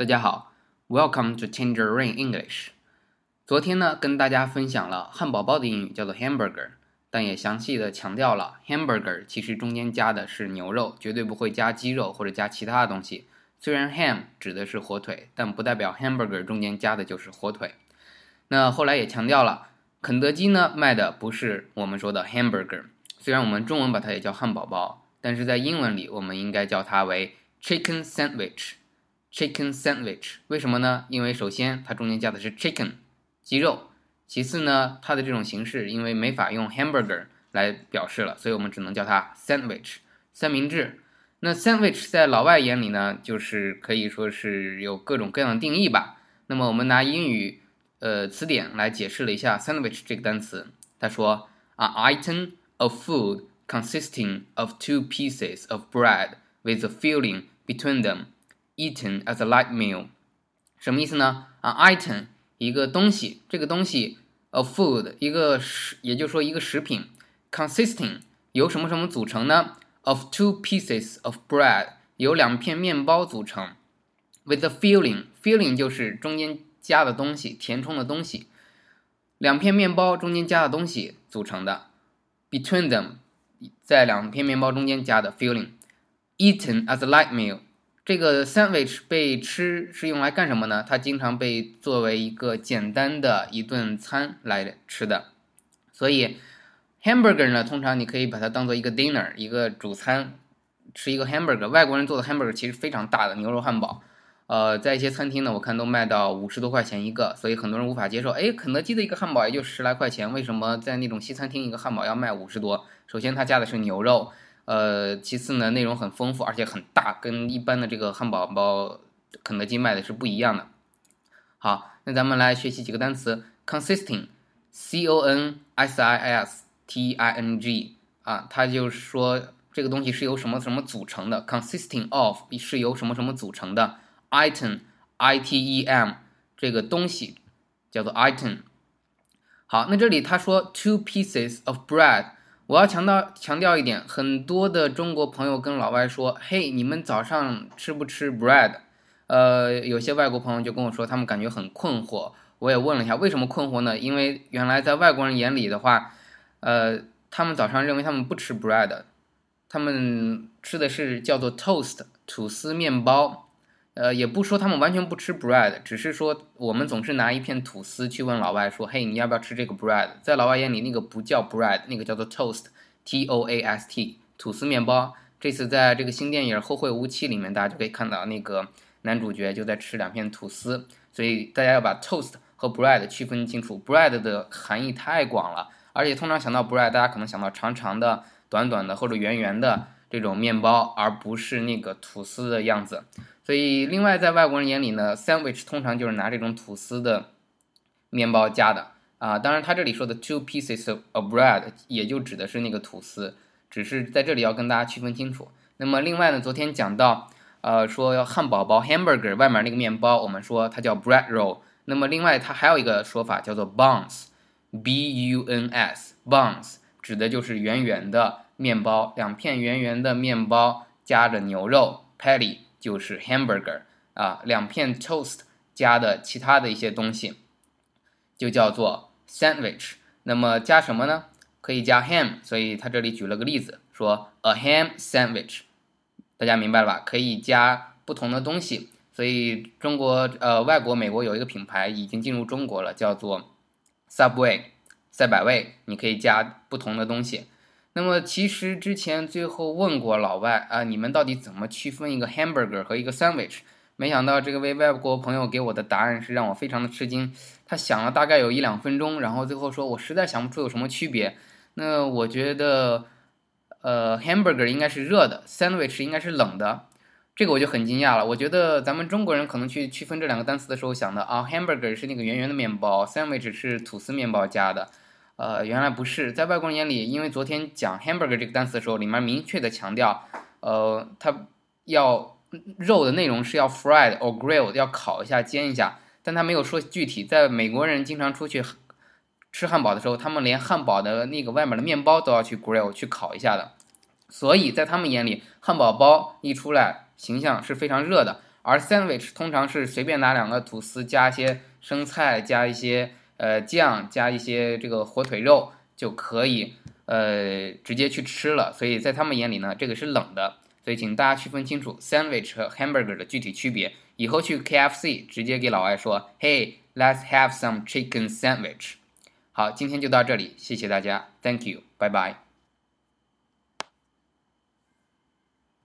大家好，Welcome to Tangerine English。昨天呢，跟大家分享了汉堡包的英语叫做 hamburger，但也详细的强调了 hamburger 其实中间加的是牛肉，绝对不会加鸡肉或者加其他的东西。虽然 ham 指的是火腿，但不代表 hamburger 中间加的就是火腿。那后来也强调了，肯德基呢卖的不是我们说的 hamburger，虽然我们中文把它也叫汉堡包，但是在英文里我们应该叫它为 chicken sandwich。Chicken sandwich 为什么呢？因为首先它中间加的是 chicken 鸡肉，其次呢它的这种形式因为没法用 hamburger 来表示了，所以我们只能叫它 sandwich 三明治。那 sandwich 在老外眼里呢，就是可以说是有各种各样的定义吧。那么我们拿英语呃词典来解释了一下 sandwich 这个单词，他说：an item of food consisting of two pieces of bread with a filling between them。Eaten as a light meal，什么意思呢？啊，item 一个东西，这个东西 a food 一个食，也就是说一个食品，consisting 由什么什么组成呢？Of two pieces of bread 由两片面包组成，with a filling，filling 就是中间加的东西，填充的东西，两片面包中间加的东西组成的，between them 在两片面包中间加的 filling，eaten as a light meal。这个 sandwich 被吃是用来干什么呢？它经常被作为一个简单的一顿餐来吃的。所以 hamburger 呢，通常你可以把它当做一个 dinner，一个主餐，吃一个 hamburger。外国人做的 hamburger 其实非常大的牛肉汉堡，呃，在一些餐厅呢，我看都卖到五十多块钱一个，所以很多人无法接受。哎，肯德基的一个汉堡也就十来块钱，为什么在那种西餐厅一个汉堡要卖五十多？首先它加的是牛肉。呃，其次呢，内容很丰富，而且很大，跟一般的这个汉堡包，肯德基卖的是不一样的。好，那咱们来学习几个单词，consisting，c o n s i s t i n g，啊，它就是说这个东西是由什么什么组成的，consisting of 是由什么什么组成的，item，i t e m，这个东西叫做 item。好，那这里他说 two pieces of bread。我要强调强调一点，很多的中国朋友跟老外说：“嘿，你们早上吃不吃 bread？” 呃，有些外国朋友就跟我说，他们感觉很困惑。我也问了一下，为什么困惑呢？因为原来在外国人眼里的话，呃，他们早上认为他们不吃 bread，他们吃的是叫做 toast 吐司面包。呃，也不说他们完全不吃 bread，只是说我们总是拿一片吐司去问老外说：“嘿，你要不要吃这个 bread？” 在老外眼里，那个不叫 bread，那个叫做 toast，t o a s t，吐司面包。这次在这个新电影《后会无期》里面，大家就可以看到那个男主角就在吃两片吐司。所以大家要把 toast 和 bread 区分清楚，bread 的含义太广了，而且通常想到 bread，大家可能想到长长的、短短的或者圆圆的这种面包，而不是那个吐司的样子。所以，另外在外国人眼里呢，sandwich 通常就是拿这种吐司的面包加的啊。当然，他这里说的 two pieces of bread 也就指的是那个吐司，只是在这里要跟大家区分清楚。那么，另外呢，昨天讲到，呃，说要汉堡包 hamburger 外面那个面包，我们说它叫 bread roll。那么，另外它还有一个说法叫做 buns，b u n s，buns 指的就是圆圆的面包，两片圆圆的面包夹着牛肉 patty。就是 hamburger 啊，两片 toast 加的其他的一些东西，就叫做 sandwich。那么加什么呢？可以加 ham，所以他这里举了个例子，说 a ham sandwich，大家明白了吧？可以加不同的东西。所以中国呃，外国美国有一个品牌已经进入中国了，叫做 Subway，赛百味，你可以加不同的东西。那么其实之前最后问过老外啊，你们到底怎么区分一个 hamburger 和一个 sandwich？没想到这个位外国朋友给我的答案是让我非常的吃惊。他想了大概有一两分钟，然后最后说我实在想不出有什么区别。那我觉得，呃，hamburger 应该是热的，sandwich 应该是冷的。这个我就很惊讶了。我觉得咱们中国人可能去区分这两个单词的时候想的啊，hamburger 是那个圆圆的面包，sandwich 是吐司面包加的。呃，原来不是，在外国人眼里，因为昨天讲 hamburger 这个单词的时候，里面明确的强调，呃，它要肉的内容是要 fried or grilled，要烤一下、煎一下，但他没有说具体。在美国人经常出去吃汉堡的时候，他们连汉堡的那个外面的面包都要去 grill 去烤一下的，所以在他们眼里，汉堡包一出来，形象是非常热的，而 sandwich 通常是随便拿两个吐司加一些生菜，加一些呃酱，加一些这个火腿肉就可以呃直接去吃了。所以在他们眼里呢，这个是冷的。所以请大家区分清楚 sandwich 和 hamburger 的具体区别。以后去 KFC 直接给老外说，Hey，let's have some chicken sandwich。好，今天就到这里，谢谢大家，Thank you，拜拜。